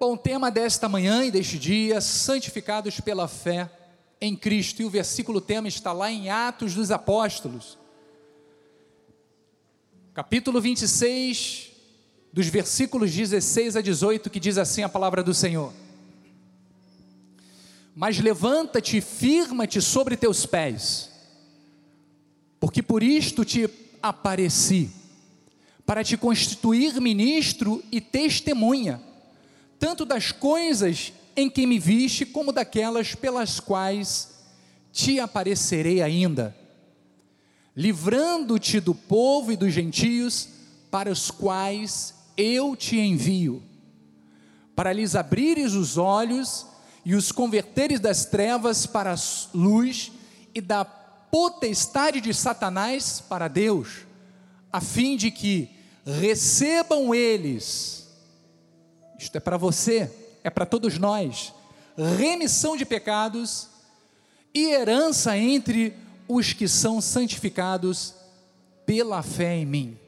Bom, tema desta manhã e deste dia, santificados pela fé em Cristo, e o versículo tema está lá em Atos dos Apóstolos, capítulo 26, dos versículos 16 a 18, que diz assim a palavra do Senhor: Mas levanta-te, firma-te sobre teus pés, porque por isto te apareci, para te constituir ministro e testemunha tanto das coisas em que me viste, como daquelas pelas quais te aparecerei ainda, livrando-te do povo e dos gentios, para os quais eu te envio, para lhes abrires os olhos e os converteres das trevas para a luz e da potestade de Satanás para Deus, a fim de que recebam eles isto é para você, é para todos nós. Remissão de pecados e herança entre os que são santificados pela fé em mim.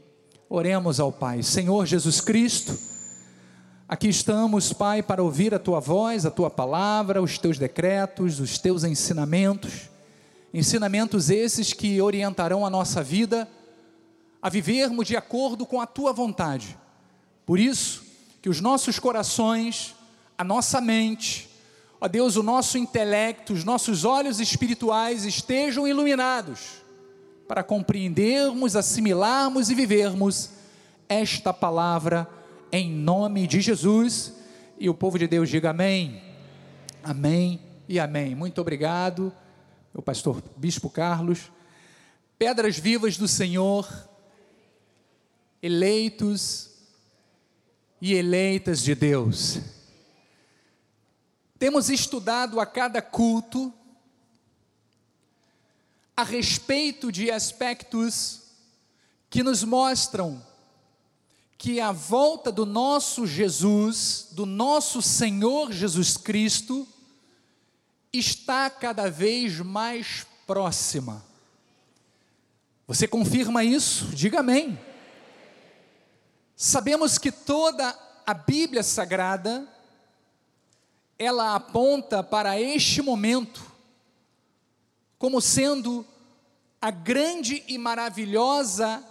Oremos ao Pai. Senhor Jesus Cristo, aqui estamos, Pai, para ouvir a tua voz, a tua palavra, os teus decretos, os teus ensinamentos. Ensinamentos esses que orientarão a nossa vida a vivermos de acordo com a tua vontade. Por isso, que os nossos corações, a nossa mente, ó Deus, o nosso intelecto, os nossos olhos espirituais estejam iluminados para compreendermos, assimilarmos e vivermos esta palavra em nome de Jesus. E o povo de Deus diga amém, amém e amém. Muito obrigado, meu pastor Bispo Carlos. Pedras vivas do Senhor, eleitos, e eleitas de Deus. Temos estudado a cada culto a respeito de aspectos que nos mostram que a volta do nosso Jesus, do nosso Senhor Jesus Cristo, está cada vez mais próxima. Você confirma isso? Diga amém. Sabemos que toda a Bíblia Sagrada ela aponta para este momento como sendo a grande e maravilhosa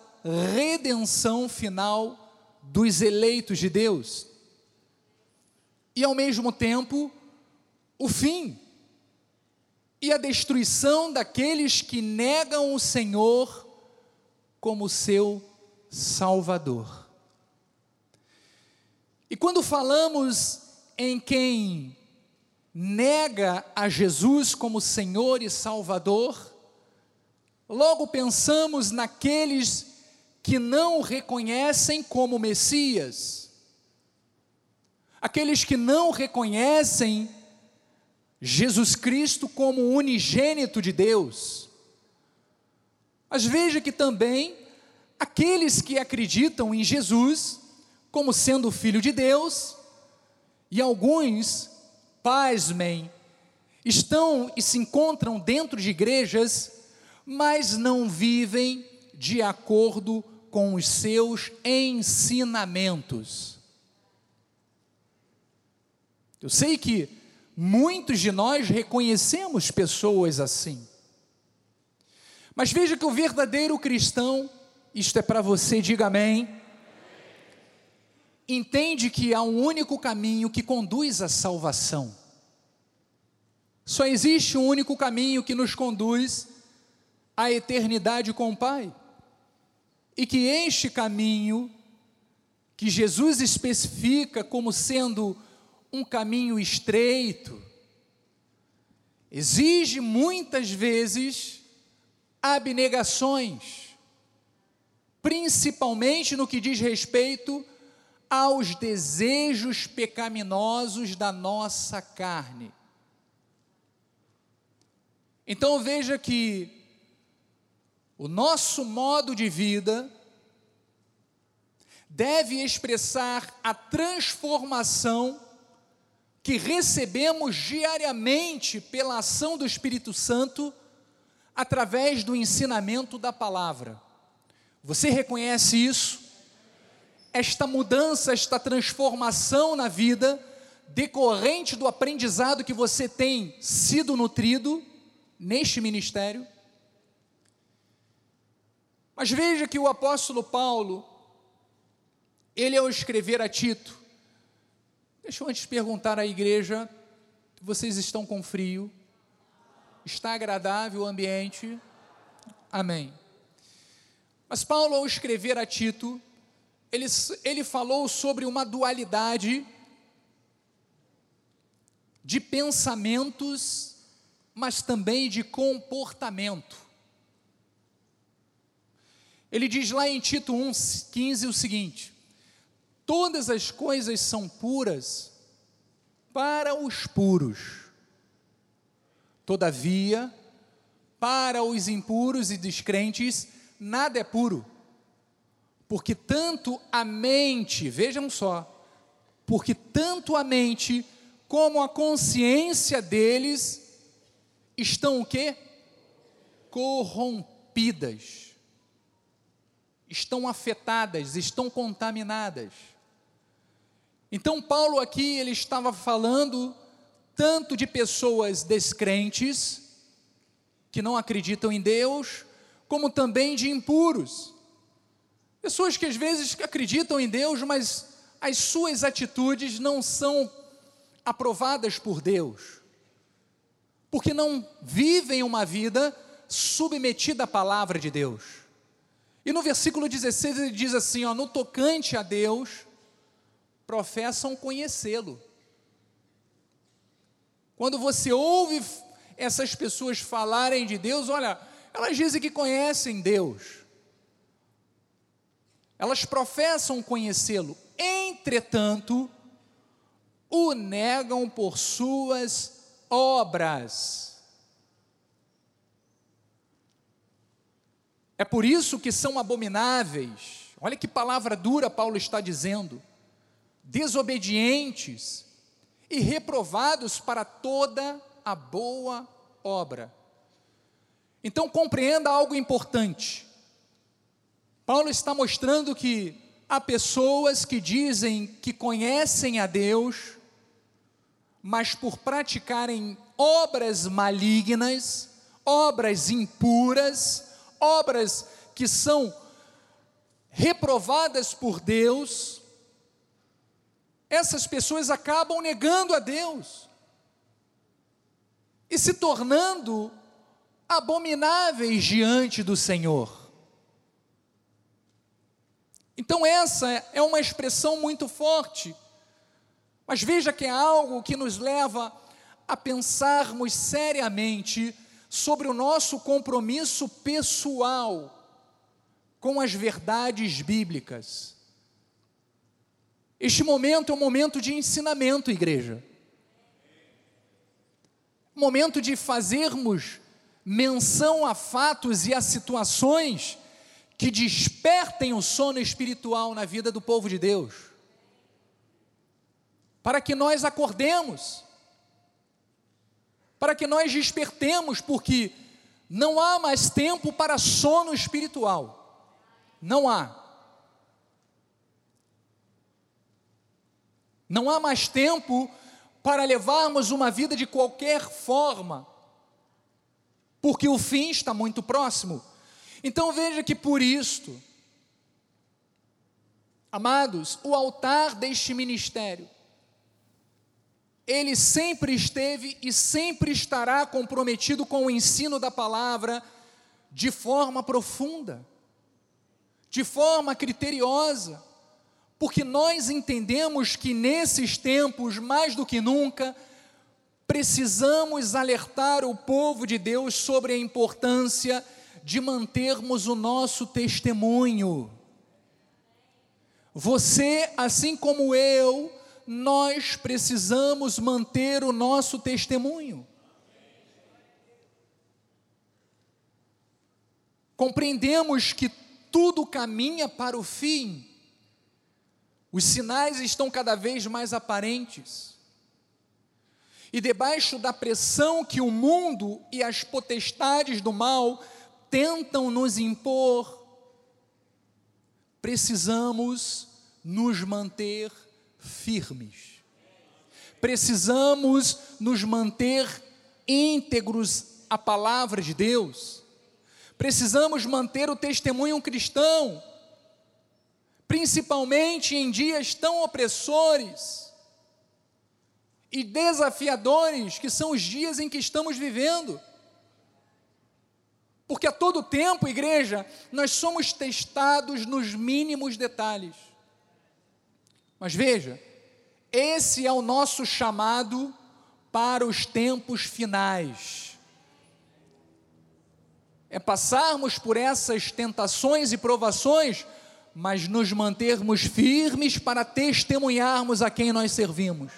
redenção final dos eleitos de Deus. E ao mesmo tempo, o fim e a destruição daqueles que negam o Senhor como seu Salvador. E quando falamos em quem nega a Jesus como Senhor e Salvador, logo pensamos naqueles que não o reconhecem como Messias, aqueles que não reconhecem Jesus Cristo como unigênito de Deus. Mas veja que também aqueles que acreditam em Jesus como sendo filho de Deus, e alguns, pasmem, estão e se encontram dentro de igrejas, mas não vivem de acordo com os seus ensinamentos. Eu sei que muitos de nós reconhecemos pessoas assim. Mas veja que o verdadeiro cristão, isto é para você, diga amém entende que há um único caminho que conduz à salvação. Só existe um único caminho que nos conduz à eternidade com o Pai. E que este caminho, que Jesus especifica como sendo um caminho estreito, exige muitas vezes abnegações, principalmente no que diz respeito aos desejos pecaminosos da nossa carne. Então veja que o nosso modo de vida deve expressar a transformação que recebemos diariamente pela ação do Espírito Santo através do ensinamento da palavra. Você reconhece isso? Esta mudança, esta transformação na vida, decorrente do aprendizado que você tem sido nutrido neste ministério. Mas veja que o apóstolo Paulo, ele ao escrever a Tito, deixa eu antes perguntar à igreja, vocês estão com frio? Está agradável o ambiente? Amém. Mas Paulo, ao escrever a Tito, ele, ele falou sobre uma dualidade de pensamentos, mas também de comportamento. Ele diz lá em Tito 1,15 o seguinte: Todas as coisas são puras para os puros, todavia, para os impuros e descrentes, nada é puro, porque tanto a mente, vejam só, porque tanto a mente como a consciência deles estão o quê? Corrompidas. Estão afetadas, estão contaminadas. Então Paulo aqui ele estava falando tanto de pessoas descrentes que não acreditam em Deus, como também de impuros. Pessoas que às vezes acreditam em Deus, mas as suas atitudes não são aprovadas por Deus, porque não vivem uma vida submetida à palavra de Deus. E no versículo 16 ele diz assim: ó, no tocante a Deus, professam conhecê-lo. Quando você ouve essas pessoas falarem de Deus, olha, elas dizem que conhecem Deus, elas professam conhecê-lo, entretanto, o negam por suas obras. É por isso que são abomináveis. Olha que palavra dura Paulo está dizendo. Desobedientes e reprovados para toda a boa obra. Então compreenda algo importante. Paulo está mostrando que há pessoas que dizem que conhecem a Deus, mas por praticarem obras malignas, obras impuras, obras que são reprovadas por Deus, essas pessoas acabam negando a Deus e se tornando abomináveis diante do Senhor. Então, essa é uma expressão muito forte mas veja que é algo que nos leva a pensarmos seriamente sobre o nosso compromisso pessoal com as verdades bíblicas. Este momento é um momento de ensinamento, igreja. Momento de fazermos menção a fatos e a situações que despertem o sono espiritual na vida do povo de Deus para que nós acordemos, para que nós despertemos, porque não há mais tempo para sono espiritual. Não há. Não há mais tempo para levarmos uma vida de qualquer forma, porque o fim está muito próximo. Então veja que por isto, amados, o altar deste ministério ele sempre esteve e sempre estará comprometido com o ensino da palavra de forma profunda, de forma criteriosa, porque nós entendemos que nesses tempos, mais do que nunca, precisamos alertar o povo de Deus sobre a importância de mantermos o nosso testemunho. Você, assim como eu, nós precisamos manter o nosso testemunho. Compreendemos que tudo caminha para o fim, os sinais estão cada vez mais aparentes, e debaixo da pressão que o mundo e as potestades do mal tentam nos impor, precisamos nos manter firmes. precisamos nos manter íntegros à palavra de Deus, precisamos manter o testemunho cristão, principalmente em dias tão opressores e desafiadores que são os dias em que estamos vivendo. Porque a todo tempo, igreja, nós somos testados nos mínimos detalhes. Mas veja, esse é o nosso chamado para os tempos finais. É passarmos por essas tentações e provações, mas nos mantermos firmes para testemunharmos a quem nós servimos.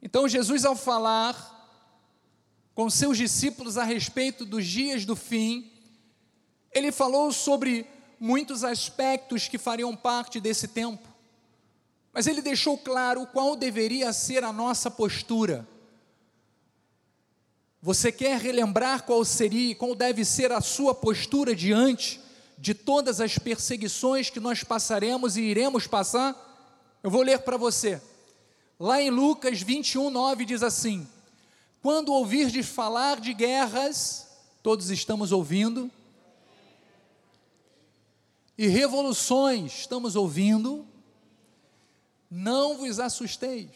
Então, Jesus, ao falar com seus discípulos a respeito dos dias do fim, ele falou sobre muitos aspectos que fariam parte desse tempo, mas ele deixou claro qual deveria ser a nossa postura. Você quer relembrar qual seria, qual deve ser a sua postura diante de todas as perseguições que nós passaremos e iremos passar? Eu vou ler para você. Lá em Lucas 21, 9 diz assim: quando ouvirdes falar de guerras, todos estamos ouvindo, e revoluções, estamos ouvindo, não vos assusteis,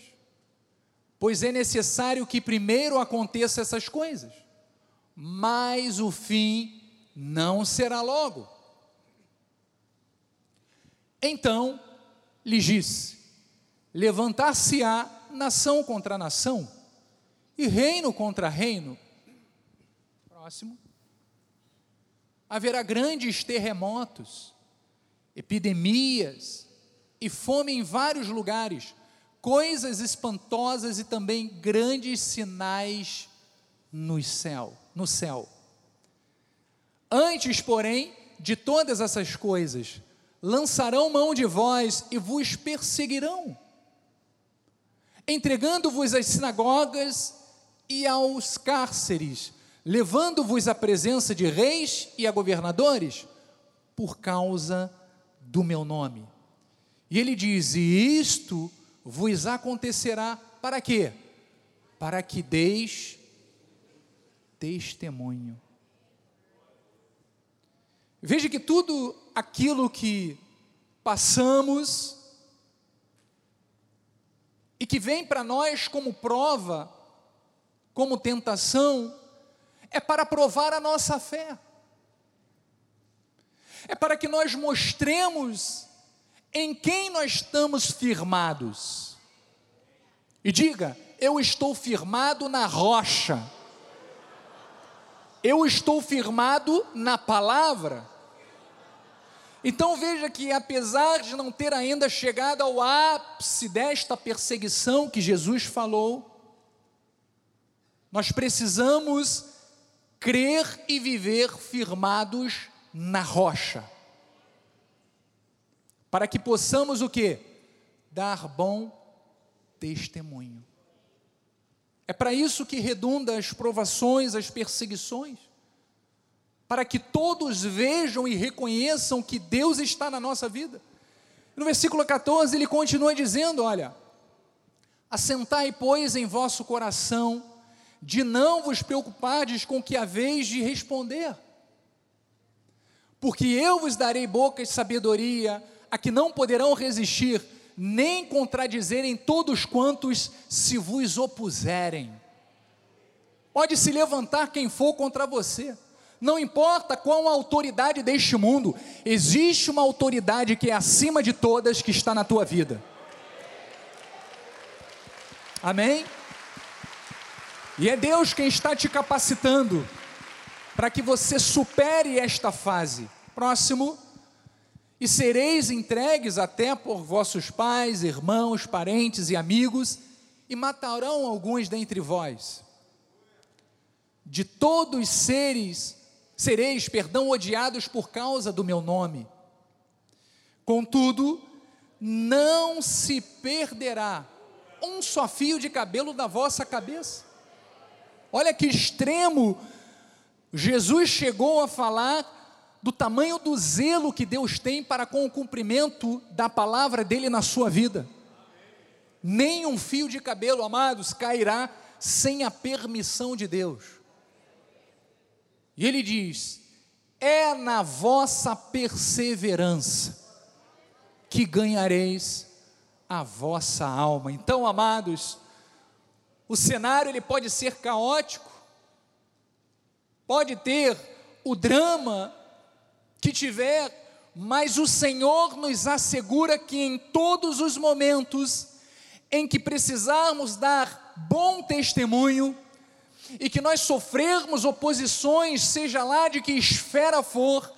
pois é necessário que primeiro aconteça essas coisas, mas o fim não será logo. Então lhe disse: levantar-se-á nação contra nação, e reino contra reino. Próximo. Haverá grandes terremotos, epidemias e fome em vários lugares, coisas espantosas e também grandes sinais no céu, no céu. Antes, porém, de todas essas coisas, lançarão mão de vós e vos perseguirão, entregando-vos às sinagogas e aos cárceres, levando-vos à presença de reis e a governadores, por causa do meu nome. E ele diz: E isto vos acontecerá para quê? Para que deis testemunho. Veja que tudo aquilo que passamos e que vem para nós como prova como tentação, é para provar a nossa fé, é para que nós mostremos em quem nós estamos firmados. E diga: eu estou firmado na rocha, eu estou firmado na palavra. Então veja que, apesar de não ter ainda chegado ao ápice desta perseguição que Jesus falou, nós precisamos crer e viver firmados na rocha. Para que possamos o que? Dar bom testemunho. É para isso que redunda as provações, as perseguições. Para que todos vejam e reconheçam que Deus está na nossa vida. No versículo 14 ele continua dizendo: Olha, assentai, pois, em vosso coração de não vos preocupardes com o que haveis de responder. Porque eu vos darei boca de sabedoria, a que não poderão resistir, nem contradizerem todos quantos se vos opuserem. Pode se levantar quem for contra você, não importa qual a autoridade deste mundo, existe uma autoridade que é acima de todas que está na tua vida. Amém? E é Deus quem está te capacitando para que você supere esta fase. Próximo. E sereis entregues até por vossos pais, irmãos, parentes e amigos, e matarão alguns dentre vós. De todos seres, sereis, perdão, odiados por causa do meu nome. Contudo, não se perderá um só fio de cabelo da vossa cabeça. Olha que extremo Jesus chegou a falar do tamanho do zelo que Deus tem para com o cumprimento da palavra dele na sua vida. nem um fio de cabelo, amados, cairá sem a permissão de Deus. E ele diz: é na vossa perseverança que ganhareis a vossa alma. Então, amados, o cenário ele pode ser caótico, pode ter o drama que tiver, mas o Senhor nos assegura que em todos os momentos em que precisarmos dar bom testemunho e que nós sofrermos oposições, seja lá de que esfera for,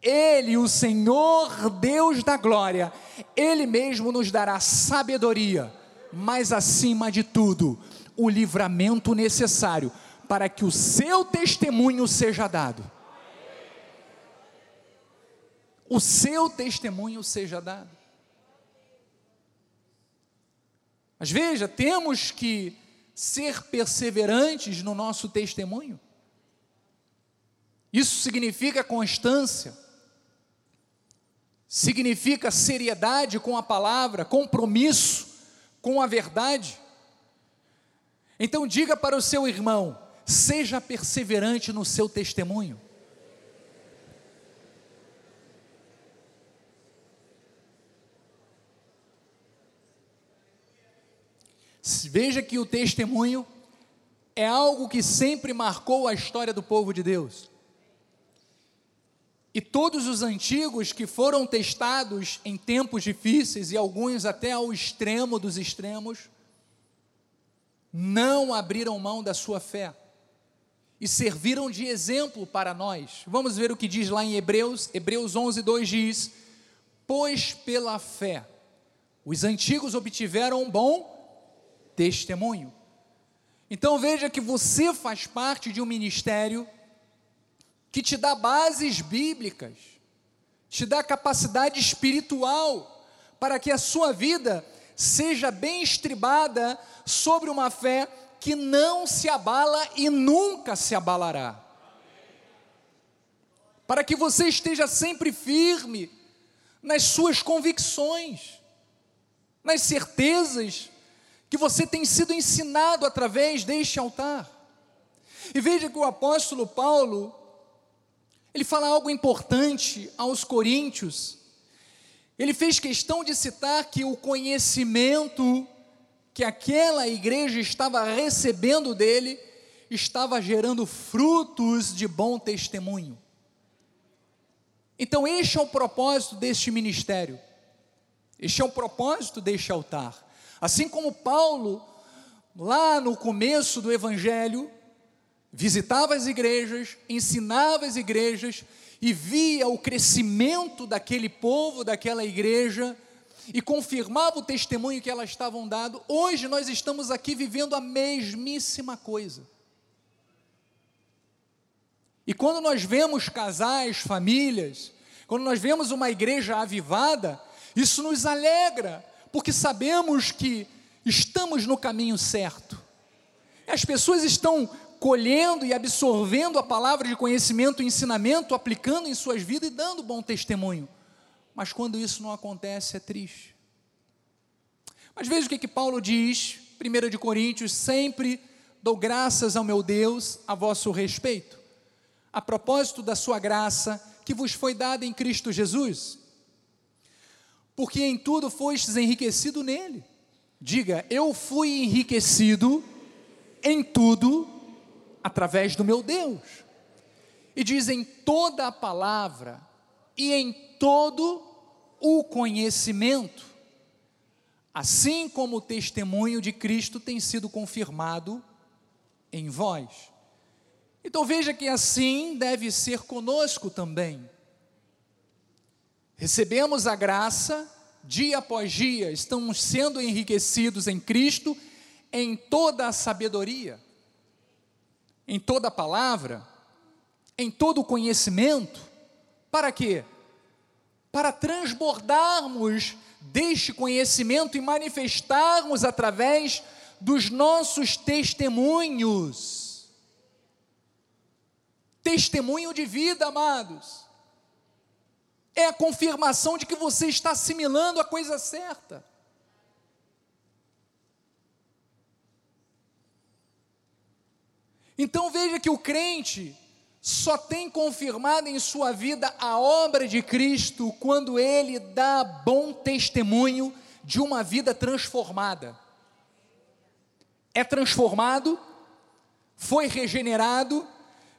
Ele, o Senhor Deus da glória, Ele mesmo nos dará sabedoria, mas acima de tudo, o livramento necessário para que o seu testemunho seja dado. O seu testemunho seja dado. Mas veja, temos que ser perseverantes no nosso testemunho. Isso significa constância, significa seriedade com a palavra, compromisso com a verdade. Então, diga para o seu irmão: seja perseverante no seu testemunho. Veja que o testemunho é algo que sempre marcou a história do povo de Deus. E todos os antigos que foram testados em tempos difíceis, e alguns até ao extremo dos extremos, não abriram mão da sua fé e serviram de exemplo para nós. Vamos ver o que diz lá em Hebreus, Hebreus 11, 2 diz: Pois pela fé os antigos obtiveram um bom testemunho. Então veja que você faz parte de um ministério que te dá bases bíblicas, te dá capacidade espiritual para que a sua vida seja bem estribada sobre uma fé que não se abala e nunca se abalará. Para que você esteja sempre firme nas suas convicções, nas certezas que você tem sido ensinado através deste altar. E veja que o apóstolo Paulo, ele fala algo importante aos coríntios. Ele fez questão de citar que o conhecimento que aquela igreja estava recebendo dele estava gerando frutos de bom testemunho. Então, este é o propósito deste ministério, este é o propósito deste altar Assim como Paulo, lá no começo do Evangelho, visitava as igrejas, ensinava as igrejas e via o crescimento daquele povo, daquela igreja, e confirmava o testemunho que elas estavam dando, hoje nós estamos aqui vivendo a mesmíssima coisa. E quando nós vemos casais, famílias, quando nós vemos uma igreja avivada, isso nos alegra, porque sabemos que estamos no caminho certo. As pessoas estão colhendo e absorvendo a palavra de conhecimento e ensinamento, aplicando em suas vidas e dando bom testemunho. Mas quando isso não acontece, é triste. Mas veja o que, que Paulo diz, 1 de Coríntios, sempre dou graças ao meu Deus a vosso respeito, a propósito da sua graça que vos foi dada em Cristo Jesus porque em tudo fostes enriquecido nele. Diga, eu fui enriquecido em tudo através do meu Deus. E diz em toda a palavra e em todo o conhecimento, assim como o testemunho de Cristo tem sido confirmado em vós. Então veja que assim deve ser conosco também. Recebemos a graça, dia após dia, estamos sendo enriquecidos em Cristo, em toda a sabedoria, em toda a palavra, em todo o conhecimento. Para quê? Para transbordarmos deste conhecimento e manifestarmos através dos nossos testemunhos. Testemunho de vida, amados é a confirmação de que você está assimilando a coisa certa. Então veja que o crente só tem confirmado em sua vida a obra de Cristo quando ele dá bom testemunho de uma vida transformada. É transformado, foi regenerado,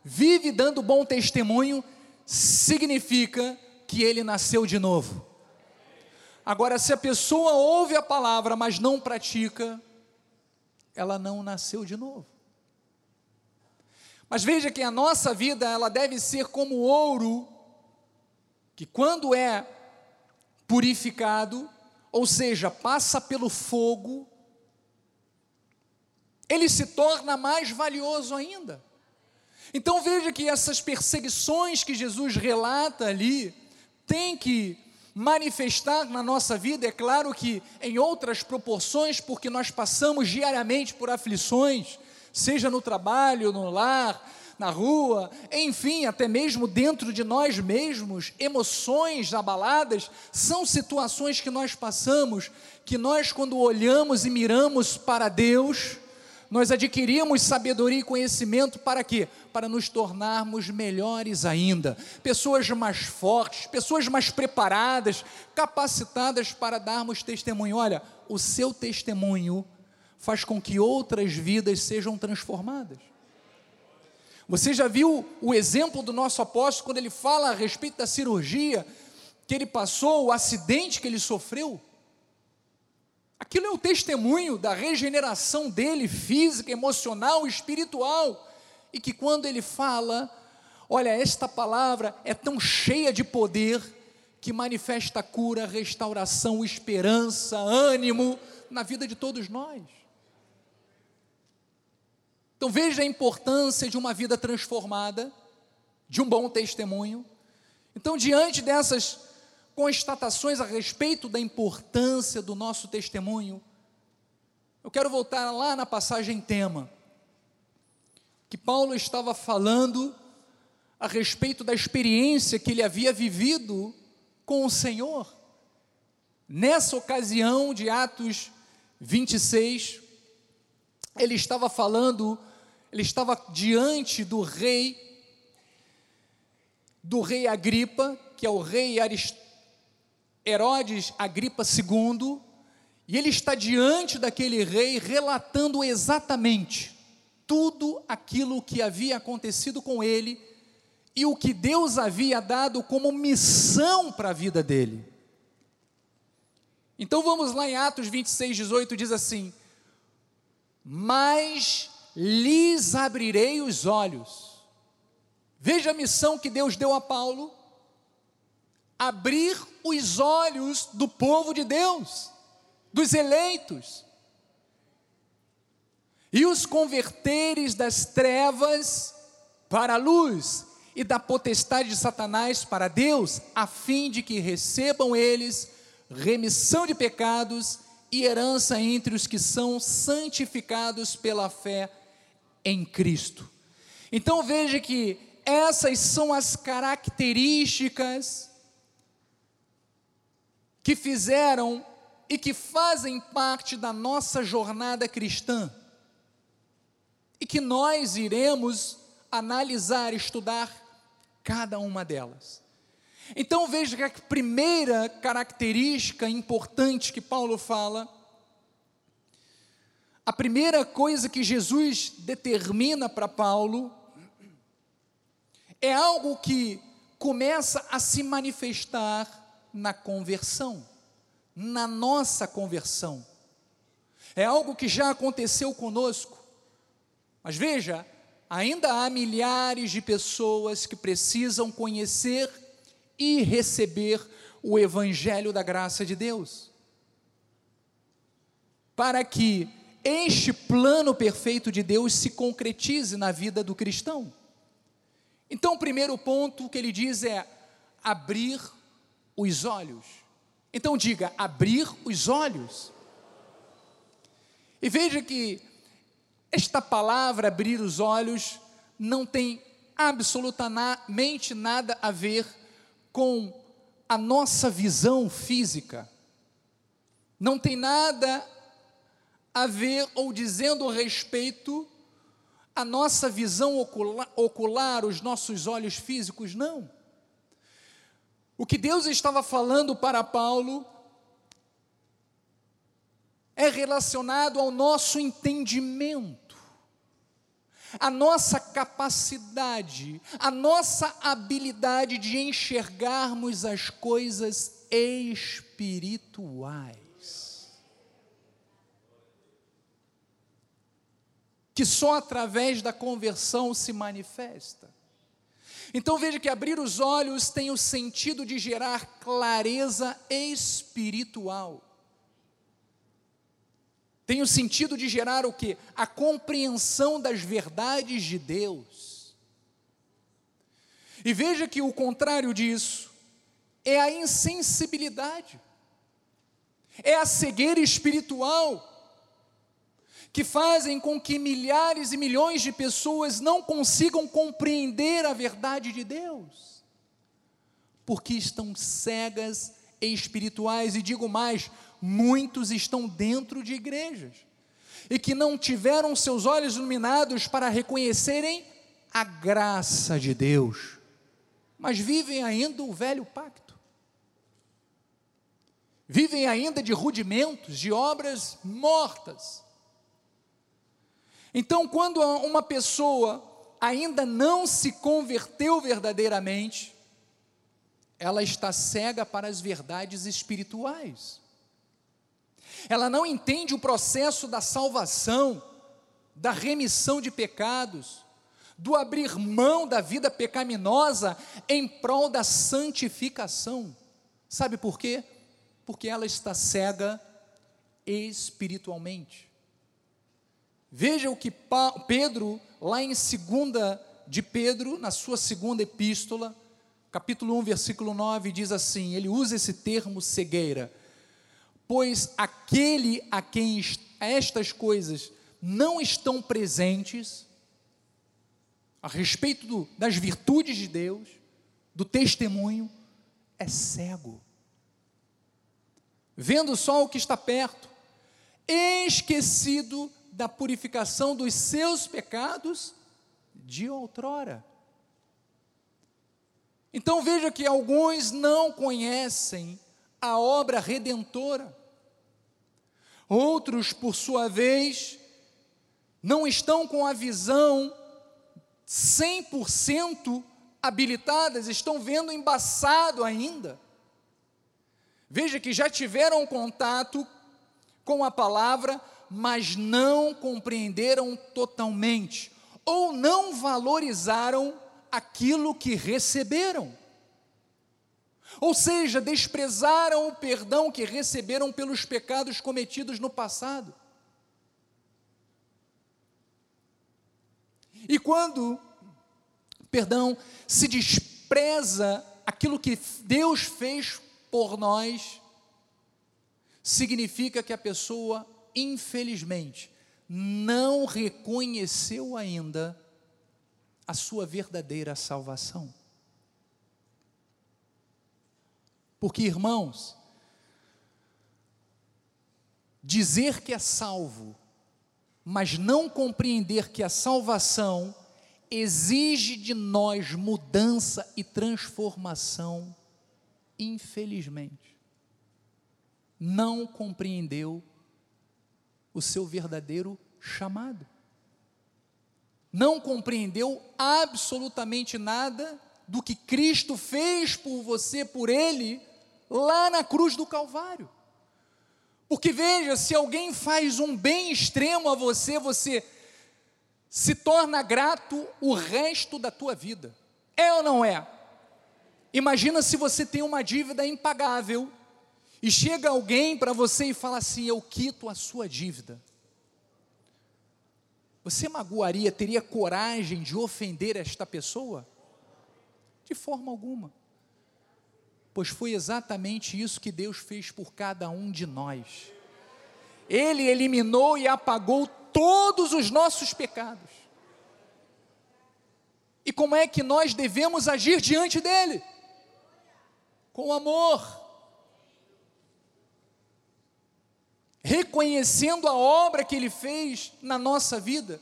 vive dando bom testemunho, significa que ele nasceu de novo. Agora, se a pessoa ouve a palavra, mas não pratica, ela não nasceu de novo. Mas veja que a nossa vida, ela deve ser como ouro, que quando é purificado, ou seja, passa pelo fogo, ele se torna mais valioso ainda. Então veja que essas perseguições que Jesus relata ali, tem que manifestar na nossa vida, é claro que em outras proporções, porque nós passamos diariamente por aflições, seja no trabalho, no lar, na rua, enfim, até mesmo dentro de nós mesmos, emoções abaladas, são situações que nós passamos, que nós, quando olhamos e miramos para Deus, nós adquirimos sabedoria e conhecimento para quê? Para nos tornarmos melhores ainda, pessoas mais fortes, pessoas mais preparadas, capacitadas para darmos testemunho. Olha, o seu testemunho faz com que outras vidas sejam transformadas. Você já viu o exemplo do nosso apóstolo quando ele fala a respeito da cirurgia que ele passou, o acidente que ele sofreu? Aquilo é o testemunho da regeneração dele, física, emocional, espiritual. E que quando ele fala, olha, esta palavra é tão cheia de poder que manifesta cura, restauração, esperança, ânimo na vida de todos nós. Então veja a importância de uma vida transformada, de um bom testemunho. Então, diante dessas constatações a respeito da importância do nosso testemunho, eu quero voltar lá na passagem tema, que Paulo estava falando a respeito da experiência que ele havia vivido com o Senhor. Nessa ocasião de Atos 26, ele estava falando ele estava diante do rei, do rei Agripa, que é o rei Arist... Herodes Agripa II, e ele está diante daquele rei relatando exatamente tudo aquilo que havia acontecido com ele e o que Deus havia dado como missão para a vida dele. Então vamos lá em Atos 26, 18, diz assim: Mas lhes abrirei os olhos. Veja a missão que Deus deu a Paulo: abrir os olhos do povo de Deus, dos eleitos, e os converteres das trevas para a luz e da potestade de Satanás para Deus, a fim de que recebam eles remissão de pecados e herança entre os que são santificados pela fé em Cristo. Então veja que essas são as características que fizeram e que fazem parte da nossa jornada cristã e que nós iremos analisar, estudar cada uma delas. Então veja que a primeira característica importante que Paulo fala a primeira coisa que Jesus determina para Paulo é algo que começa a se manifestar na conversão, na nossa conversão. É algo que já aconteceu conosco. Mas veja, ainda há milhares de pessoas que precisam conhecer e receber o Evangelho da graça de Deus. Para que este plano perfeito de Deus se concretize na vida do cristão. Então, o primeiro ponto que ele diz é abrir os olhos. Então, diga, abrir os olhos. E veja que esta palavra, abrir os olhos, não tem absolutamente nada a ver com a nossa visão física. Não tem nada a ver ou dizendo respeito a nossa visão ocular, ocular, os nossos olhos físicos, não. O que Deus estava falando para Paulo é relacionado ao nosso entendimento, a nossa capacidade, a nossa habilidade de enxergarmos as coisas espirituais. Que só através da conversão se manifesta. Então veja que abrir os olhos tem o sentido de gerar clareza espiritual. Tem o sentido de gerar o que? A compreensão das verdades de Deus. E veja que o contrário disso é a insensibilidade, é a cegueira espiritual que fazem com que milhares e milhões de pessoas não consigam compreender a verdade de Deus, porque estão cegas espirituais, e digo mais, muitos estão dentro de igrejas, e que não tiveram seus olhos iluminados para reconhecerem a graça de Deus, mas vivem ainda o velho pacto, vivem ainda de rudimentos, de obras mortas, então, quando uma pessoa ainda não se converteu verdadeiramente, ela está cega para as verdades espirituais. Ela não entende o processo da salvação, da remissão de pecados, do abrir mão da vida pecaminosa em prol da santificação. Sabe por quê? Porque ela está cega espiritualmente. Veja o que Pedro, lá em 2 de Pedro, na sua segunda epístola, capítulo 1, versículo 9, diz assim: ele usa esse termo cegueira, pois aquele a quem estas coisas não estão presentes, a respeito do, das virtudes de Deus, do testemunho, é cego, vendo só o que está perto, esquecido da purificação dos seus pecados de outrora. Então veja que alguns não conhecem a obra redentora, outros, por sua vez, não estão com a visão 100% habilitadas, estão vendo embaçado ainda. Veja que já tiveram contato com a palavra, mas não compreenderam totalmente, ou não valorizaram aquilo que receberam. Ou seja, desprezaram o perdão que receberam pelos pecados cometidos no passado. E quando, perdão, se despreza aquilo que Deus fez por nós, significa que a pessoa infelizmente, não reconheceu ainda a sua verdadeira salvação. Porque, irmãos, dizer que é salvo, mas não compreender que a salvação exige de nós mudança e transformação, infelizmente, não compreendeu o seu verdadeiro chamado. Não compreendeu absolutamente nada do que Cristo fez por você, por ele, lá na cruz do Calvário. Porque veja, se alguém faz um bem extremo a você, você se torna grato o resto da tua vida. É ou não é? Imagina se você tem uma dívida impagável e chega alguém para você e fala assim: Eu quito a sua dívida. Você magoaria, teria coragem de ofender esta pessoa? De forma alguma. Pois foi exatamente isso que Deus fez por cada um de nós. Ele eliminou e apagou todos os nossos pecados. E como é que nós devemos agir diante dele? Com amor reconhecendo a obra que Ele fez na nossa vida,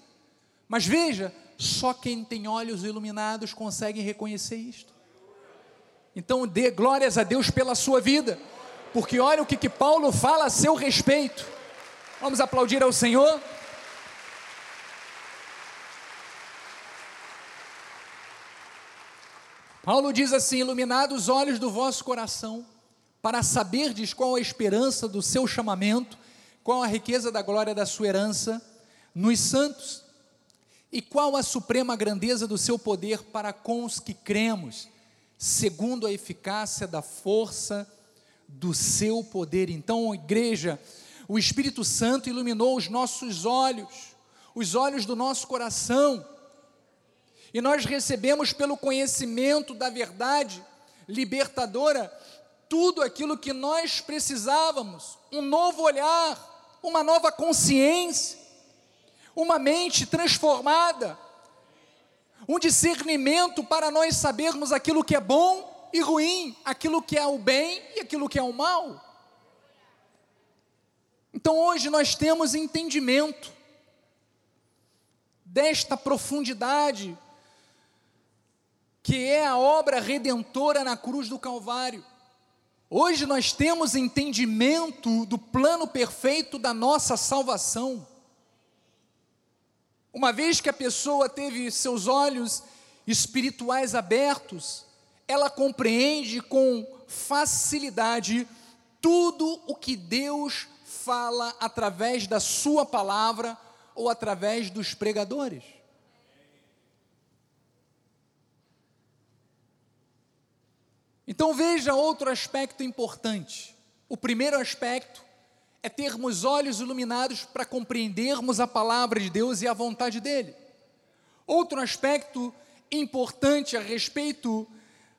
Mas veja, só quem tem olhos iluminados consegue reconhecer isto. Então dê glórias a Deus pela sua vida, porque olha o que, que Paulo fala a seu respeito. Vamos aplaudir ao Senhor. Paulo diz assim: iluminados os olhos do vosso coração, para saberdes qual a esperança do seu chamamento, qual a riqueza da glória da sua herança nos santos, e qual a suprema grandeza do seu poder para com os que cremos, segundo a eficácia da força do seu poder. Então, igreja, o Espírito Santo iluminou os nossos olhos, os olhos do nosso coração, e nós recebemos pelo conhecimento da verdade libertadora tudo aquilo que nós precisávamos, um novo olhar, uma nova consciência, uma mente transformada, um discernimento para nós sabermos aquilo que é bom e ruim, aquilo que é o bem e aquilo que é o mal. Então hoje nós temos entendimento desta profundidade que é a obra redentora na cruz do Calvário. Hoje nós temos entendimento do plano perfeito da nossa salvação. Uma vez que a pessoa teve seus olhos espirituais abertos, ela compreende com facilidade tudo o que Deus fala através da Sua palavra ou através dos pregadores. Então veja outro aspecto importante. O primeiro aspecto é termos olhos iluminados para compreendermos a palavra de Deus e a vontade dele. Outro aspecto importante a respeito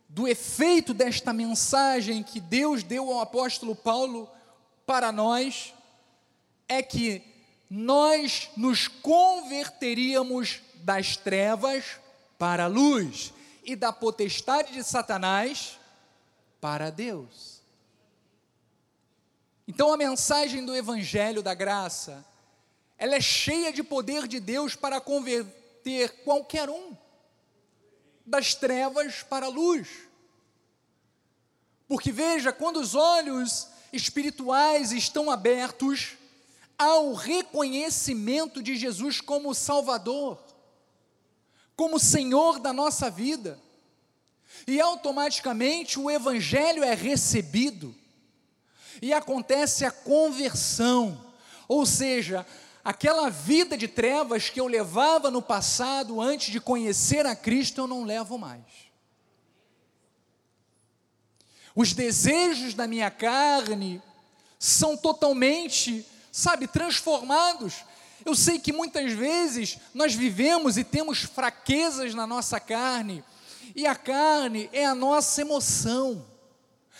do efeito desta mensagem que Deus deu ao apóstolo Paulo para nós é que nós nos converteríamos das trevas para a luz e da potestade de Satanás para Deus. Então a mensagem do evangelho da graça, ela é cheia de poder de Deus para converter qualquer um das trevas para a luz. Porque veja, quando os olhos espirituais estão abertos ao reconhecimento de Jesus como Salvador, como Senhor da nossa vida, e automaticamente o evangelho é recebido e acontece a conversão, ou seja, aquela vida de trevas que eu levava no passado antes de conhecer a Cristo, eu não levo mais. Os desejos da minha carne são totalmente, sabe, transformados. Eu sei que muitas vezes nós vivemos e temos fraquezas na nossa carne, e a carne é a nossa emoção.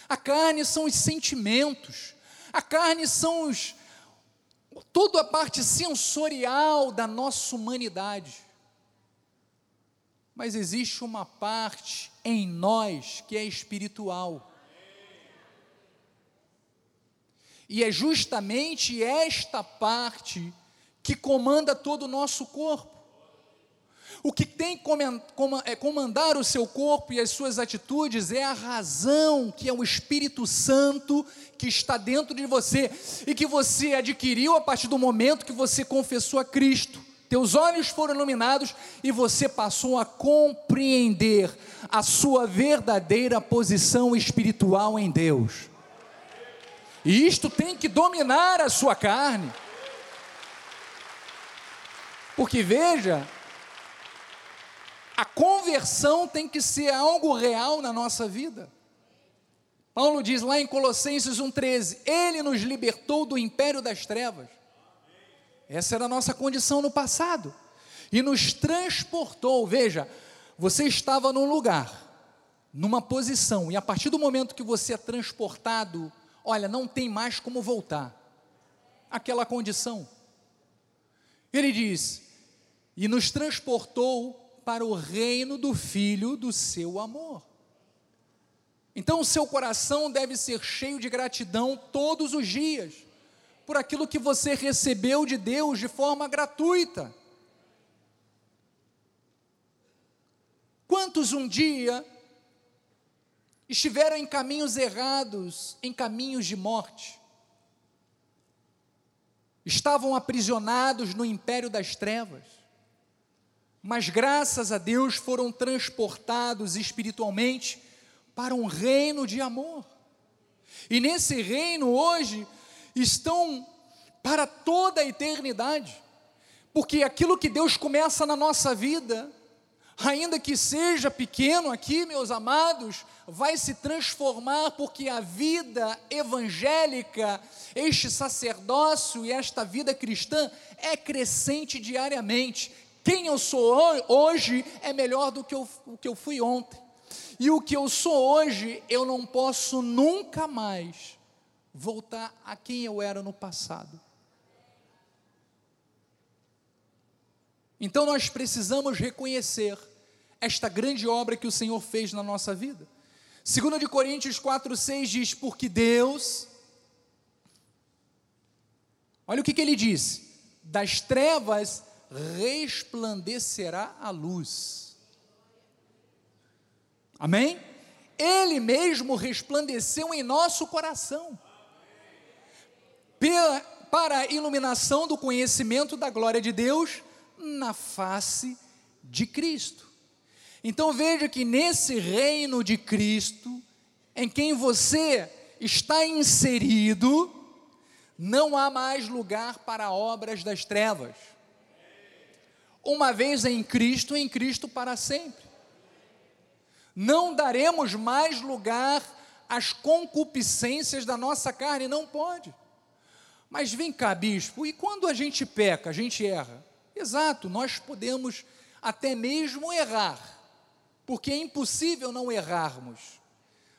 A carne são os sentimentos. A carne são os toda a parte sensorial da nossa humanidade. Mas existe uma parte em nós que é espiritual. E é justamente esta parte que comanda todo o nosso corpo. O que tem que é, comandar o seu corpo e as suas atitudes é a razão, que é o Espírito Santo que está dentro de você e que você adquiriu a partir do momento que você confessou a Cristo. Teus olhos foram iluminados e você passou a compreender a sua verdadeira posição espiritual em Deus. E isto tem que dominar a sua carne. Porque veja, a conversão tem que ser algo real na nossa vida. Paulo diz lá em Colossenses 1,13: Ele nos libertou do império das trevas. Essa era a nossa condição no passado. E nos transportou. Veja, você estava num lugar, numa posição, e a partir do momento que você é transportado, olha, não tem mais como voltar. Aquela condição. Ele diz: E nos transportou para o reino do Filho do seu amor. Então, o seu coração deve ser cheio de gratidão todos os dias, por aquilo que você recebeu de Deus de forma gratuita. Quantos um dia estiveram em caminhos errados, em caminhos de morte? Estavam aprisionados no império das trevas, mas graças a Deus foram transportados espiritualmente para um reino de amor. E nesse reino hoje estão para toda a eternidade, porque aquilo que Deus começa na nossa vida, ainda que seja pequeno aqui, meus amados, vai se transformar, porque a vida evangélica, este sacerdócio e esta vida cristã é crescente diariamente. Quem eu sou hoje é melhor do que eu, o que eu fui ontem. E o que eu sou hoje, eu não posso nunca mais voltar a quem eu era no passado. Então nós precisamos reconhecer esta grande obra que o Senhor fez na nossa vida. 2 de Coríntios 4:6 diz: "Porque Deus Olha o que, que ele diz: das trevas resplandecerá a luz. Amém? Ele mesmo resplandeceu em nosso coração, pela, para a iluminação do conhecimento da glória de Deus na face de Cristo. Então veja que nesse reino de Cristo, em quem você está inserido, não há mais lugar para obras das trevas. Uma vez em Cristo, em Cristo para sempre. Não daremos mais lugar às concupiscências da nossa carne, não pode. Mas vem cá, bispo, e quando a gente peca, a gente erra? Exato, nós podemos até mesmo errar, porque é impossível não errarmos.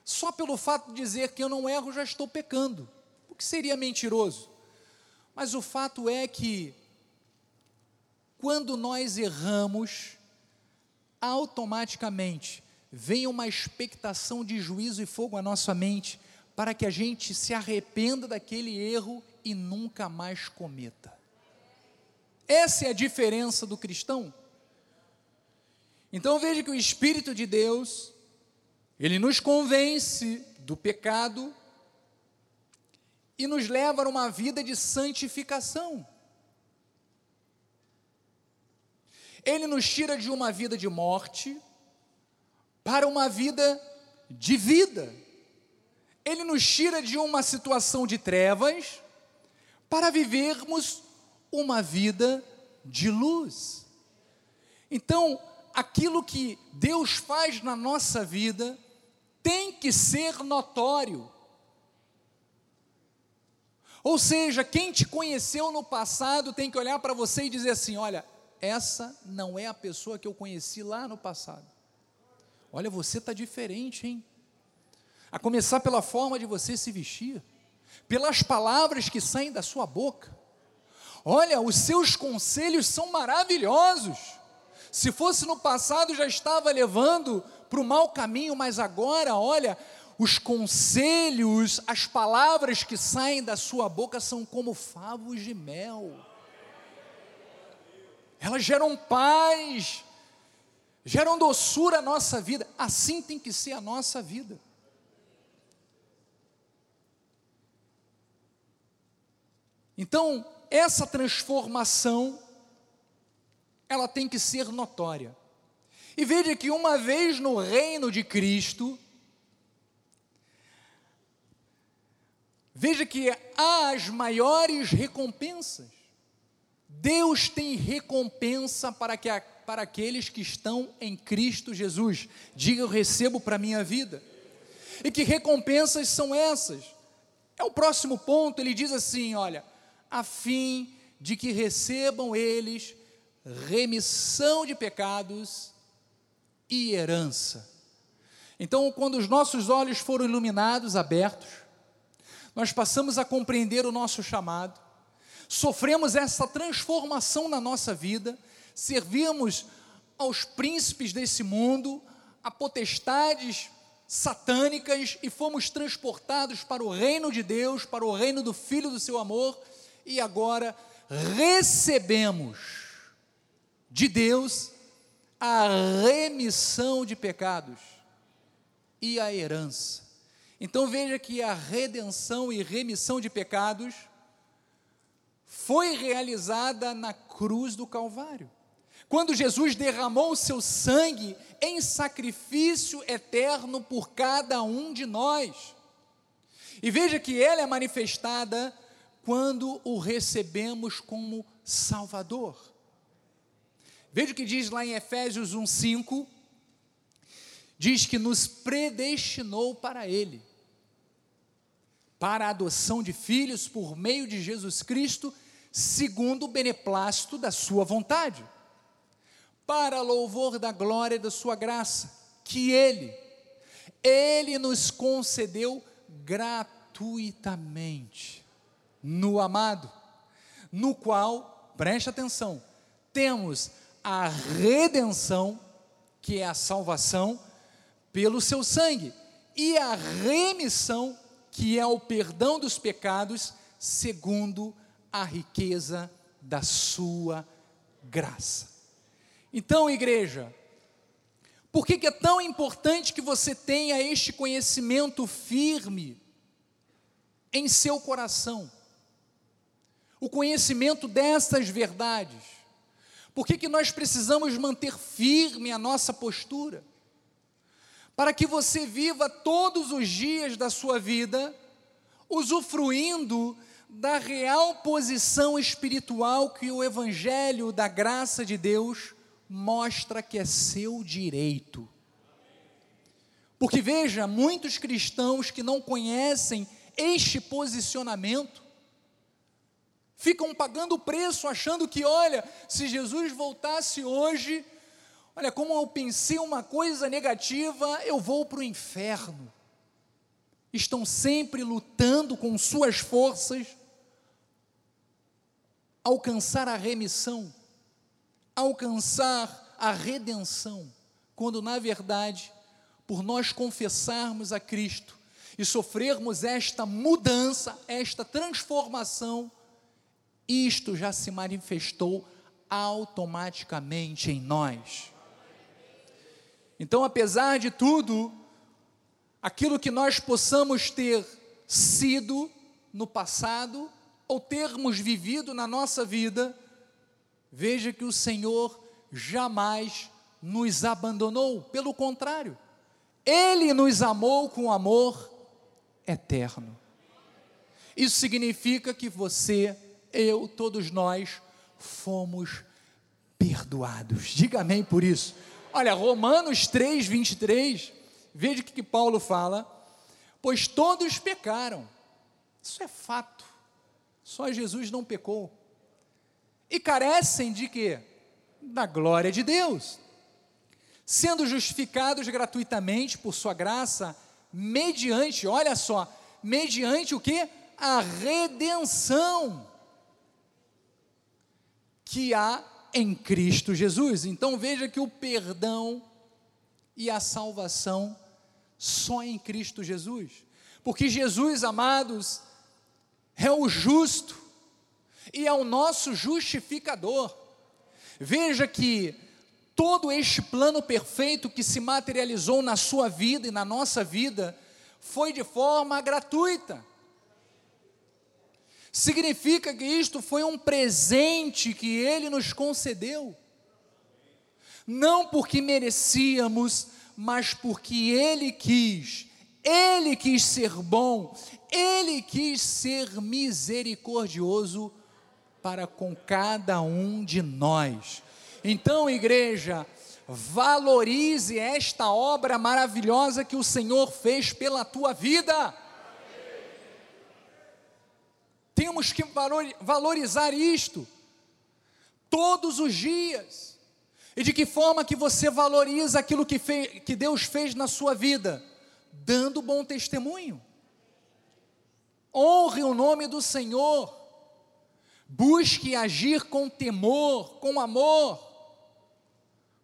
Só pelo fato de dizer que eu não erro, já estou pecando, o que seria mentiroso. Mas o fato é que, quando nós erramos, automaticamente vem uma expectação de juízo e fogo à nossa mente, para que a gente se arrependa daquele erro e nunca mais cometa. Essa é a diferença do cristão. Então veja que o Espírito de Deus, ele nos convence do pecado e nos leva a uma vida de santificação. Ele nos tira de uma vida de morte para uma vida de vida. Ele nos tira de uma situação de trevas para vivermos uma vida de luz. Então, aquilo que Deus faz na nossa vida tem que ser notório. Ou seja, quem te conheceu no passado tem que olhar para você e dizer assim: olha, essa não é a pessoa que eu conheci lá no passado. Olha, você está diferente, hein? A começar pela forma de você se vestir, pelas palavras que saem da sua boca. Olha, os seus conselhos são maravilhosos. Se fosse no passado, já estava levando para o mau caminho, mas agora, olha, os conselhos, as palavras que saem da sua boca são como favos de mel. Elas geram paz, geram doçura à nossa vida. Assim tem que ser a nossa vida. Então, essa transformação ela tem que ser notória. E veja que uma vez no reino de Cristo, veja que há as maiores recompensas. Deus tem recompensa para, que, para aqueles que estão em Cristo Jesus. Diga, eu recebo para a minha vida. E que recompensas são essas? É o próximo ponto, ele diz assim: olha, a fim de que recebam eles remissão de pecados e herança. Então, quando os nossos olhos foram iluminados, abertos, nós passamos a compreender o nosso chamado, sofremos essa transformação na nossa vida, servimos aos príncipes desse mundo, a potestades satânicas e fomos transportados para o reino de Deus, para o reino do Filho do seu amor, e agora recebemos de Deus a remissão de pecados e a herança. Então veja que a redenção e remissão de pecados foi realizada na cruz do Calvário. Quando Jesus derramou o seu sangue em sacrifício eterno por cada um de nós. E veja que ela é manifestada quando o recebemos como Salvador. Veja o que diz lá em Efésios 1:5, diz que nos predestinou para ele, para a adoção de filhos por meio de Jesus Cristo, segundo o beneplácito da sua vontade, para louvor da glória da sua graça, que ele ele nos concedeu gratuitamente no amado, no qual, preste atenção, temos a redenção, que é a salvação, pelo seu sangue, e a remissão, que é o perdão dos pecados, segundo a riqueza da sua graça. Então, igreja, por que, que é tão importante que você tenha este conhecimento firme em seu coração? O conhecimento dessas verdades por que, que nós precisamos manter firme a nossa postura? Para que você viva todos os dias da sua vida usufruindo da real posição espiritual que o Evangelho da graça de Deus mostra que é seu direito. Porque veja, muitos cristãos que não conhecem este posicionamento, ficam pagando o preço, achando que, olha, se Jesus voltasse hoje, olha, como eu pensei uma coisa negativa, eu vou para o inferno. Estão sempre lutando com suas forças, alcançar a remissão, alcançar a redenção, quando na verdade, por nós confessarmos a Cristo e sofrermos esta mudança, esta transformação, isto já se manifestou automaticamente em nós. Então, apesar de tudo, aquilo que nós possamos ter sido no passado ou termos vivido na nossa vida, veja que o Senhor jamais nos abandonou, pelo contrário, Ele nos amou com amor eterno. Isso significa que você eu, todos nós fomos perdoados. Diga amém por isso. Olha, Romanos 3, 23, veja o que, que Paulo fala. Pois todos pecaram. Isso é fato. Só Jesus não pecou. E carecem de quê? Da glória de Deus. Sendo justificados gratuitamente por sua graça, mediante, olha só, mediante o que? A redenção que há em Cristo Jesus. Então veja que o perdão e a salvação só em Cristo Jesus. Porque Jesus, amados, é o justo e é o nosso justificador. Veja que todo este plano perfeito que se materializou na sua vida e na nossa vida foi de forma gratuita. Significa que isto foi um presente que ele nos concedeu. Não porque merecíamos, mas porque ele quis. Ele quis ser bom, ele quis ser misericordioso para com cada um de nós. Então, igreja, valorize esta obra maravilhosa que o Senhor fez pela tua vida. Temos que valorizar isto todos os dias. E de que forma que você valoriza aquilo que, fez, que Deus fez na sua vida? Dando bom testemunho. Honre o nome do Senhor. Busque agir com temor, com amor,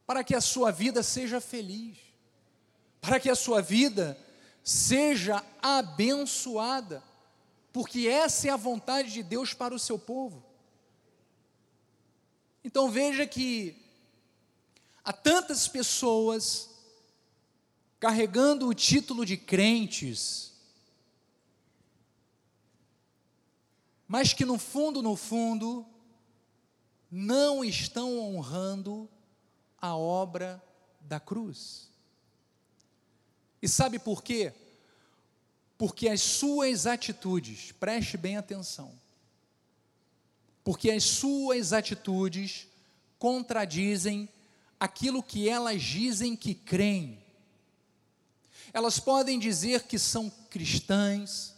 para que a sua vida seja feliz, para que a sua vida seja abençoada porque essa é a vontade de Deus para o seu povo. Então veja que Há tantas pessoas carregando o título de crentes, mas que no fundo, no fundo, não estão honrando a obra da cruz. E sabe por quê? Porque as suas atitudes, preste bem atenção, porque as suas atitudes contradizem aquilo que elas dizem que creem. Elas podem dizer que são cristãs,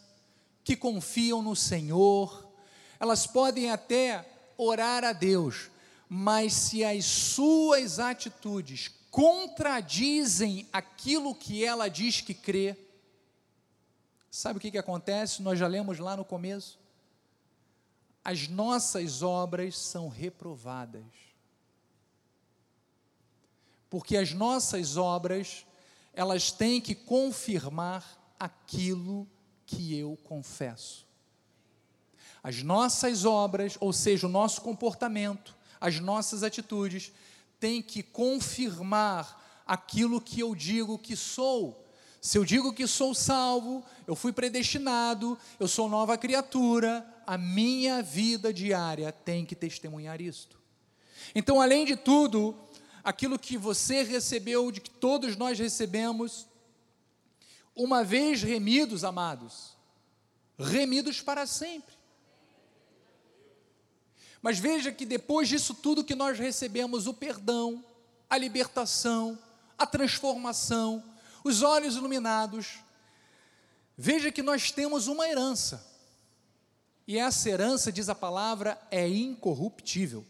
que confiam no Senhor, elas podem até orar a Deus, mas se as suas atitudes contradizem aquilo que ela diz que crê, sabe o que, que acontece? Nós já lemos lá no começo. As nossas obras são reprovadas. Porque as nossas obras, elas têm que confirmar aquilo que eu confesso. As nossas obras, ou seja, o nosso comportamento, as nossas atitudes, têm que confirmar aquilo que eu digo que sou. Se eu digo que sou salvo, eu fui predestinado, eu sou nova criatura, a minha vida diária tem que testemunhar isto. Então, além de tudo, aquilo que você recebeu, de que todos nós recebemos, uma vez remidos, amados, remidos para sempre. Mas veja que depois disso tudo que nós recebemos, o perdão, a libertação, a transformação, os olhos iluminados, veja que nós temos uma herança. E essa herança, diz a palavra, é incorruptível.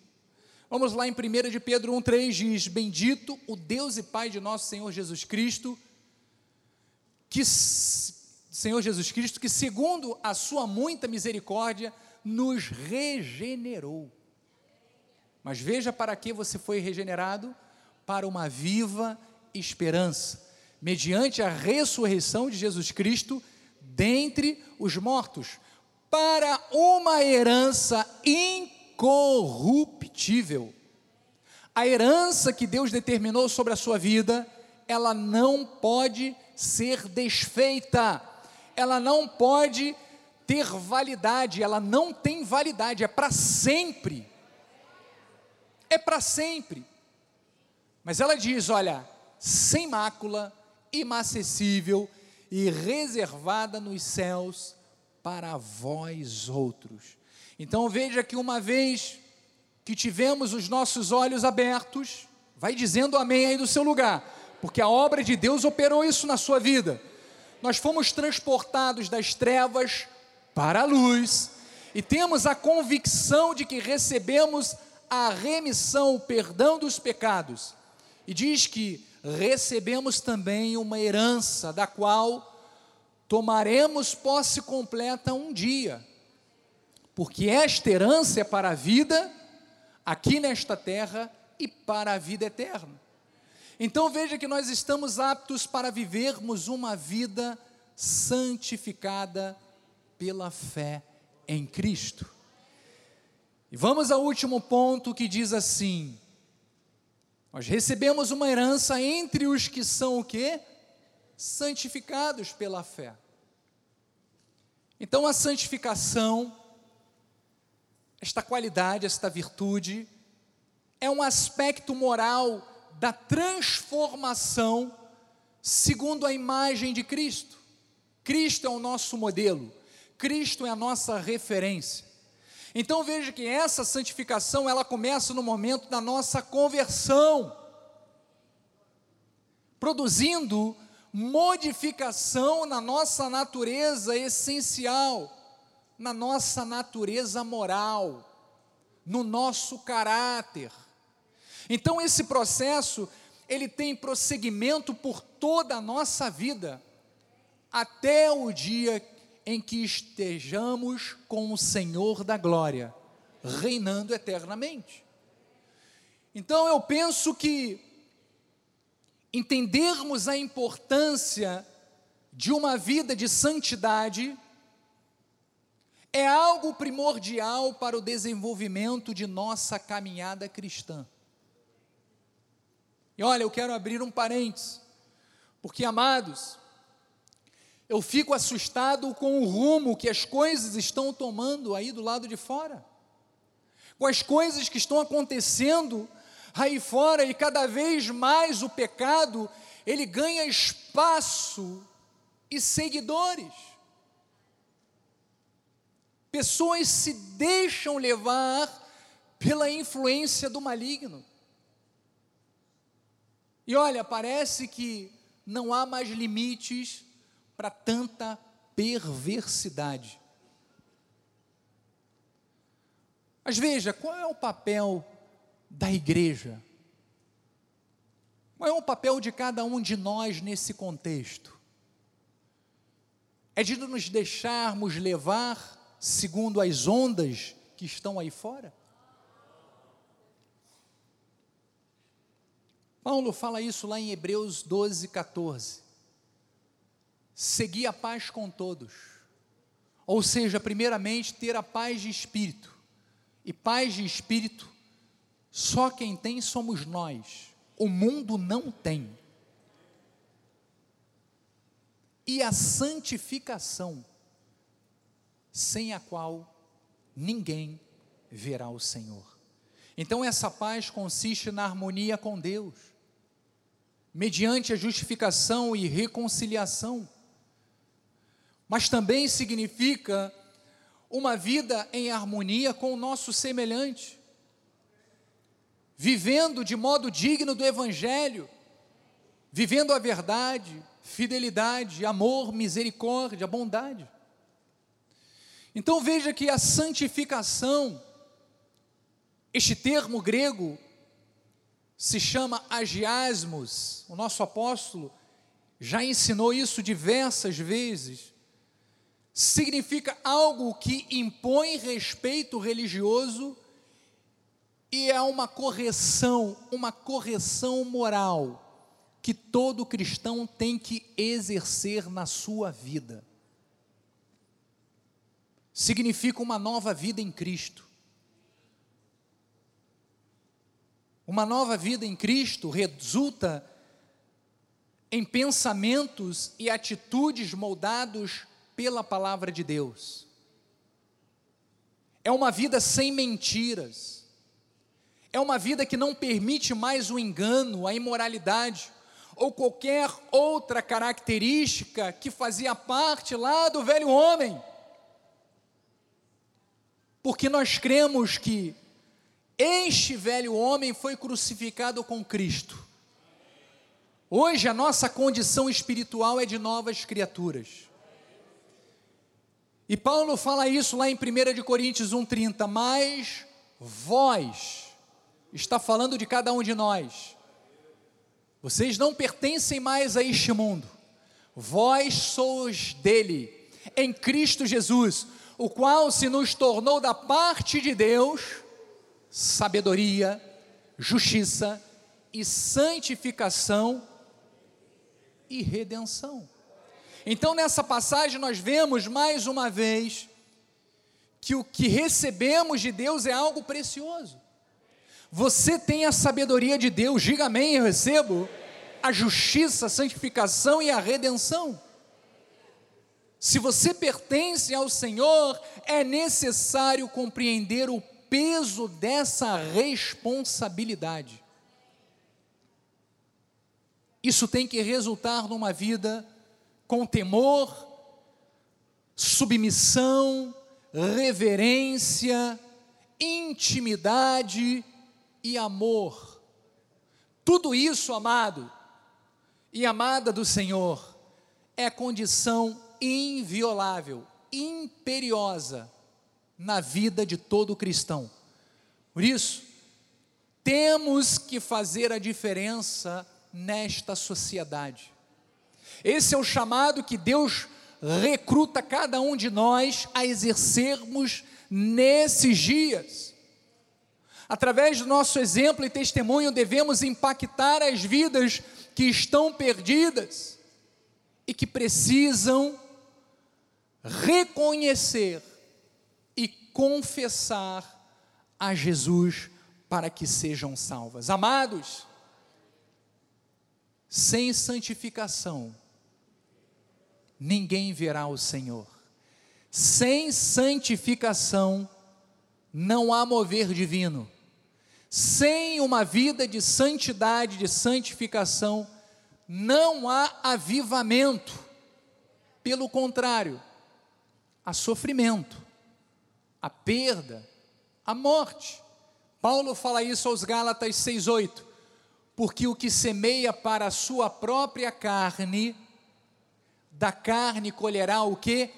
Vamos lá em 1 de Pedro 1,3 diz: Bendito o Deus e Pai de nosso Senhor Jesus Cristo, que Senhor Jesus Cristo, que segundo a sua muita misericórdia, nos regenerou. Mas veja para que você foi regenerado: para uma viva esperança, mediante a ressurreição de Jesus Cristo dentre os mortos, para uma herança incorruptível. A herança que Deus determinou sobre a sua vida, ela não pode ser desfeita, ela não pode ter validade, ela não tem validade, é para sempre. É para sempre. Mas ela diz: olha, sem mácula, inacessível e reservada nos céus para vós outros. Então veja que uma vez que tivemos os nossos olhos abertos, vai dizendo amém aí do seu lugar, porque a obra de Deus operou isso na sua vida. Nós fomos transportados das trevas para a luz, e temos a convicção de que recebemos a remissão, o perdão dos pecados. E diz que recebemos também uma herança, da qual tomaremos posse completa um dia, porque esta herança é para a vida aqui nesta terra e para a vida eterna. Então veja que nós estamos aptos para vivermos uma vida santificada pela fé em Cristo. E vamos ao último ponto que diz assim: Nós recebemos uma herança entre os que são o quê? Santificados pela fé. Então a santificação, esta qualidade, esta virtude, é um aspecto moral da transformação segundo a imagem de Cristo. Cristo é o nosso modelo. Cristo é a nossa referência. Então veja que essa santificação ela começa no momento da nossa conversão, produzindo modificação na nossa natureza essencial, na nossa natureza moral, no nosso caráter. Então esse processo ele tem prosseguimento por toda a nossa vida, até o dia em que estejamos com o Senhor da glória, reinando eternamente. Então eu penso que entendermos a importância de uma vida de santidade é algo primordial para o desenvolvimento de nossa caminhada cristã. E olha, eu quero abrir um parênteses, porque amados, eu fico assustado com o rumo que as coisas estão tomando aí do lado de fora, com as coisas que estão acontecendo aí fora e cada vez mais o pecado ele ganha espaço e seguidores. Pessoas se deixam levar pela influência do maligno. E olha, parece que não há mais limites para tanta perversidade. Mas veja, qual é o papel da igreja? Qual é o papel de cada um de nós nesse contexto? É de nos deixarmos levar segundo as ondas que estão aí fora? Paulo fala isso lá em Hebreus 12, 14. Seguir a paz com todos. Ou seja, primeiramente, ter a paz de espírito. E paz de espírito, só quem tem somos nós. O mundo não tem. E a santificação, sem a qual ninguém verá o Senhor. Então, essa paz consiste na harmonia com Deus, mediante a justificação e reconciliação, mas também significa uma vida em harmonia com o nosso semelhante, vivendo de modo digno do Evangelho, vivendo a verdade, fidelidade, amor, misericórdia, bondade. Então veja que a santificação, este termo grego, se chama agiasmos, o nosso apóstolo já ensinou isso diversas vezes, significa algo que impõe respeito religioso e é uma correção, uma correção moral que todo cristão tem que exercer na sua vida significa uma nova vida em Cristo. Uma nova vida em Cristo resulta em pensamentos e atitudes moldados pela palavra de Deus. É uma vida sem mentiras. É uma vida que não permite mais o engano, a imoralidade ou qualquer outra característica que fazia parte lá do velho homem porque nós cremos que este velho homem foi crucificado com Cristo. Hoje a nossa condição espiritual é de novas criaturas. E Paulo fala isso lá em 1 de Coríntios 1:30, mas vós está falando de cada um de nós. Vocês não pertencem mais a este mundo. Vós sois dele, em Cristo Jesus o qual se nos tornou da parte de Deus sabedoria, justiça e santificação e redenção. Então, nessa passagem, nós vemos mais uma vez que o que recebemos de Deus é algo precioso. Você tem a sabedoria de Deus, diga amém, eu recebo a justiça, a santificação e a redenção. Se você pertence ao Senhor, é necessário compreender o peso dessa responsabilidade. Isso tem que resultar numa vida com temor, submissão, reverência, intimidade e amor. Tudo isso, amado e amada do Senhor, é condição inviolável, imperiosa na vida de todo cristão. Por isso, temos que fazer a diferença nesta sociedade. Esse é o chamado que Deus recruta cada um de nós a exercermos nesses dias. Através do nosso exemplo e testemunho, devemos impactar as vidas que estão perdidas e que precisam reconhecer e confessar a Jesus para que sejam salvas. Amados, sem santificação, ninguém verá o Senhor. Sem santificação, não há mover divino. Sem uma vida de santidade, de santificação, não há avivamento. Pelo contrário, há sofrimento, a perda, a morte. Paulo fala isso aos Gálatas 6:8. Porque o que semeia para a sua própria carne, da carne colherá o que?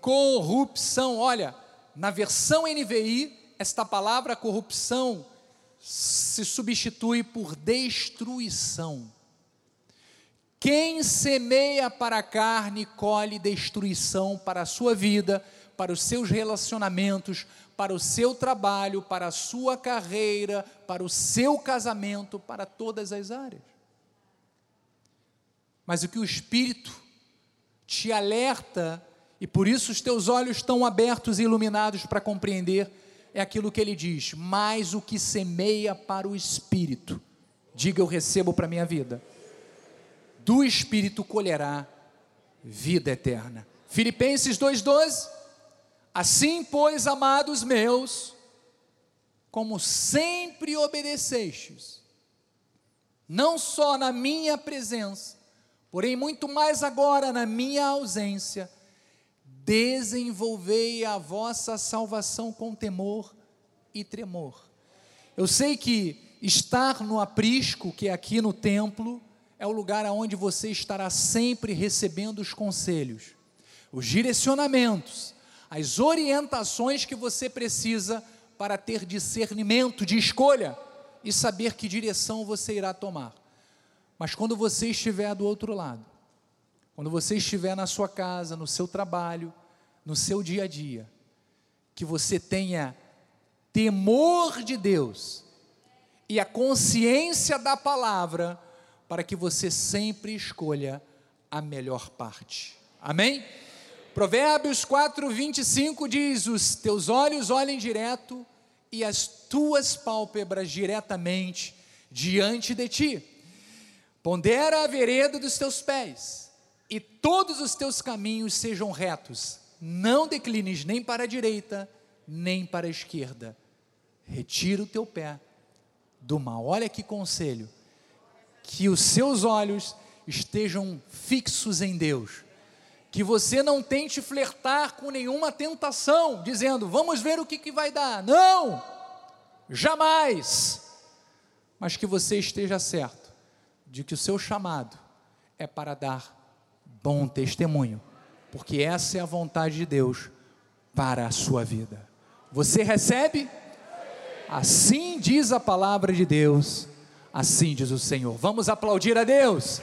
Corrupção. Olha, na versão NVI, esta palavra corrupção se substitui por destruição. Quem semeia para a carne, colhe destruição para a sua vida, para os seus relacionamentos, para o seu trabalho, para a sua carreira, para o seu casamento, para todas as áreas. Mas o que o Espírito te alerta, e por isso os teus olhos estão abertos e iluminados para compreender, é aquilo que ele diz: mais o que semeia para o Espírito, diga eu recebo para a minha vida, do Espírito colherá vida eterna. Filipenses 2,12 Assim, pois, amados meus, como sempre obedecestes, não só na minha presença, porém muito mais agora na minha ausência, desenvolvei a vossa salvação com temor e tremor. Eu sei que estar no aprisco, que é aqui no templo, é o lugar onde você estará sempre recebendo os conselhos, os direcionamentos, as orientações que você precisa para ter discernimento de escolha e saber que direção você irá tomar. Mas quando você estiver do outro lado, quando você estiver na sua casa, no seu trabalho, no seu dia a dia, que você tenha temor de Deus e a consciência da palavra, para que você sempre escolha a melhor parte. Amém? Provérbios 4, 25 diz: Os teus olhos olhem direto e as tuas pálpebras diretamente diante de ti. Pondera a vereda dos teus pés, e todos os teus caminhos sejam retos. Não declines nem para a direita, nem para a esquerda. Retira o teu pé do mal. Olha que conselho. Que os seus olhos estejam fixos em Deus que você não tente flertar com nenhuma tentação, dizendo, vamos ver o que, que vai dar. Não! Jamais! Mas que você esteja certo de que o seu chamado é para dar bom testemunho, porque essa é a vontade de Deus para a sua vida. Você recebe? Assim diz a palavra de Deus, assim diz o Senhor. Vamos aplaudir a Deus.